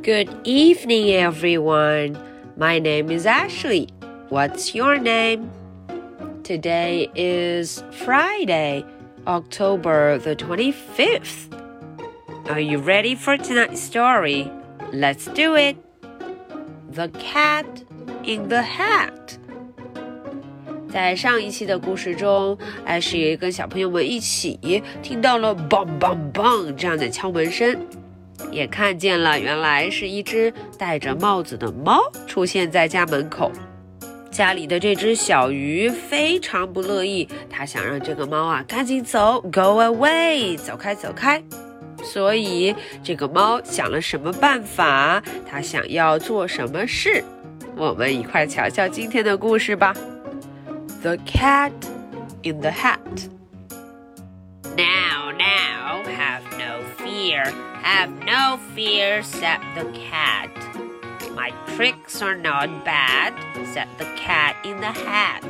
Good evening, everyone. My name is Ashley. What's your name? Today is Friday, October the 25th. Are you ready for tonight's story? Let's do it. The Cat in the Hat. 在上一期的故事中，艾什跟小朋友们一起听到了 “bang bang bang” 这样的敲门声， 也看见了原来是一只戴着帽子的猫出现在家门口。家里的这只小鱼非常不乐意，它想让这个猫啊赶紧走，Go away，走开走开。所以这个猫想了什么办法？它想要做什么事？我们一块瞧瞧今天的故事吧。The Cat in the Hat. Now, now, have no fear, have no fear, said the cat. My tricks are not bad, said the cat in the hat.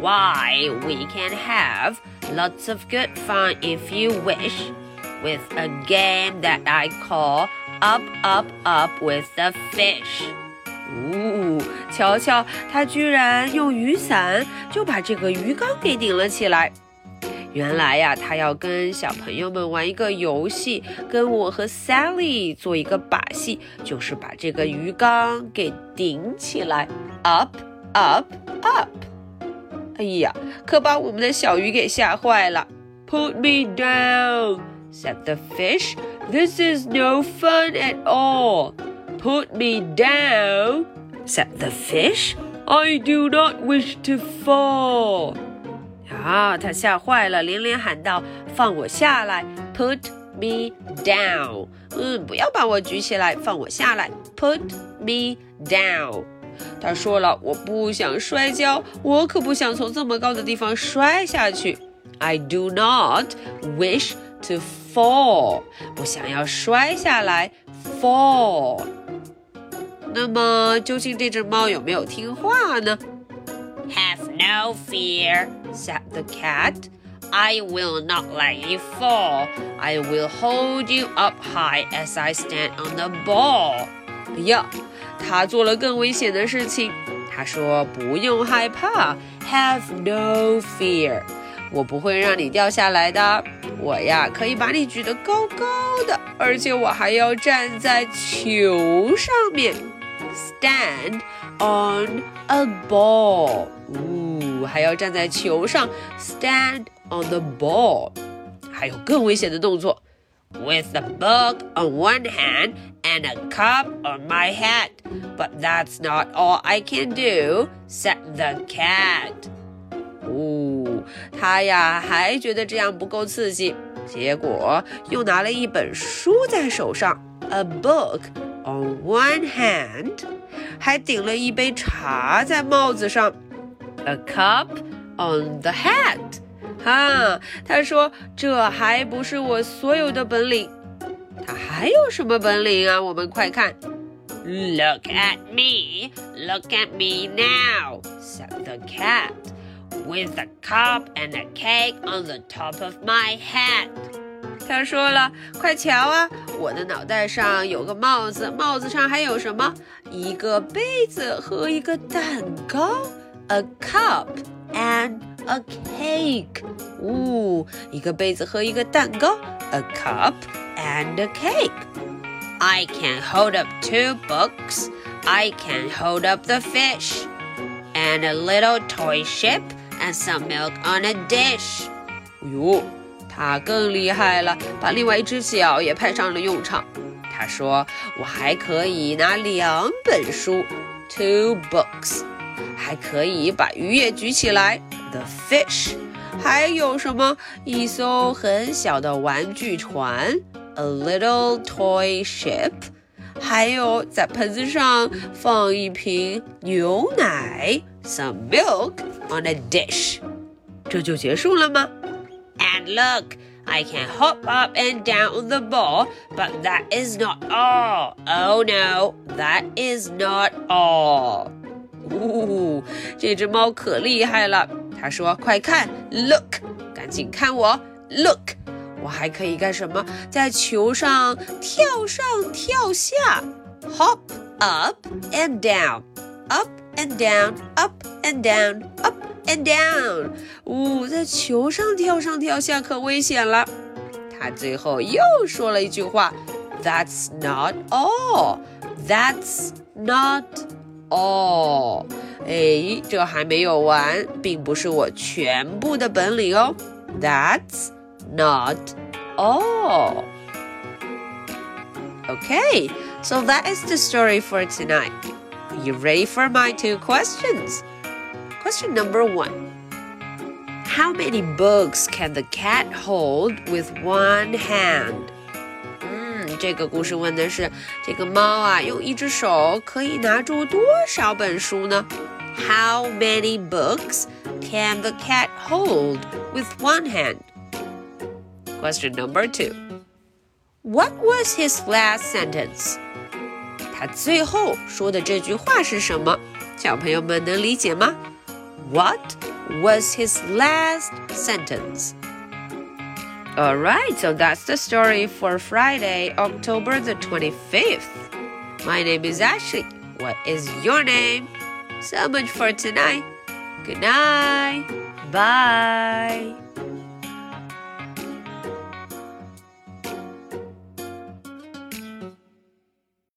Why, we can have lots of good fun if you wish, with a game that I call Up, Up, Up with the Fish. 呜，瞧瞧，他居然用雨伞就把这个鱼缸给顶了起来。 原来呀，他要跟小朋友们玩一个游戏，跟我和 Sally 做一个把戏，就是把这个鱼缸给顶起来，up up up。哎呀，可把我们的小鱼给吓坏了。Put me down, said the fish. This is no fun at all. Put me down, said the fish. I do not wish to fall. 啊，他吓坏了，连连喊道：“放我下来！”Put me down。嗯，不要把我举起来，放我下来。Put me down。他说了，我不想摔跤，我可不想从这么高的地方摔下去。I do not wish to fall。不想要摔下来，fall。那么，究竟这只猫有没有听话呢？Have no fear, said the cat. I will not let you fall. I will hold you up high as I stand on the ball. 哎呀，他做了更危险的事情。他说：“不用害怕，Have no fear，我不会让你掉下来的。我呀，可以把你举得高高的，而且我还要站在球上面。” stand on a ball. 呜，还要站在球上，stand on the ball。还有更危险的动作，with a book on one hand and a cup on my head. But that's not all I can do," said the cat. 哦，他呀还觉得这样不够刺激，结果又拿了一本书在手上，a book on one hand，还顶了一杯茶在帽子上 ，a cup on the hat。哈，他说这还不是我所有的本领，他还有什么本领啊？我们快看，Look at me, look at me now, said the cat, with a cup and a cake on the top of my head. 他说了：“快瞧啊，我的脑袋上有个帽子，帽子上还有什么？一个杯子和一个蛋糕 ，a cup and a cake。呜，一个杯子和一个蛋糕，a cup and a cake。I can hold up two books. I can hold up the fish, and a little toy ship, and some milk on a dish。哟。”他更厉害了，把另外一只脚也派上了用场。他说：“我还可以拿两本书，two books， 还可以把鱼也举起来，the fish，还有什么？一艘很小的玩具船，a little toy ship，还有在盆子上放一瓶牛奶，some milk on a dish。这就结束了吗？” And look, I can hop up and down on the ball, but that is not all. Oh no, that is not all. 呜，这只猫可厉害了。它说：“快看，look，赶紧看我，look，我还可以干什么？在球上跳上跳下，hop up and down，up and down，up and down，up and down。呜，在球上跳上跳下可危险了。他最后又说了一句话：“That's not all. That's not all.” 哎，这还没有完，并不是我全部的本领哦。That's not all. Okay, so that is the story for tonight. Are you ready for my two questions? Question number one How many books can the cat hold with one hand? 嗯，这个故事问的是这个猫啊，用一只手可以拿住多少本书呢？How many books can the cat hold with one hand? Question number two. What was his last sentence? 他最后说的这句话是什么？小朋友们能理解吗？What was his last sentence? Alright, so that's the story for Friday, October the 25th. My name is Ashley. What is your name? So much for tonight. Good night. Bye.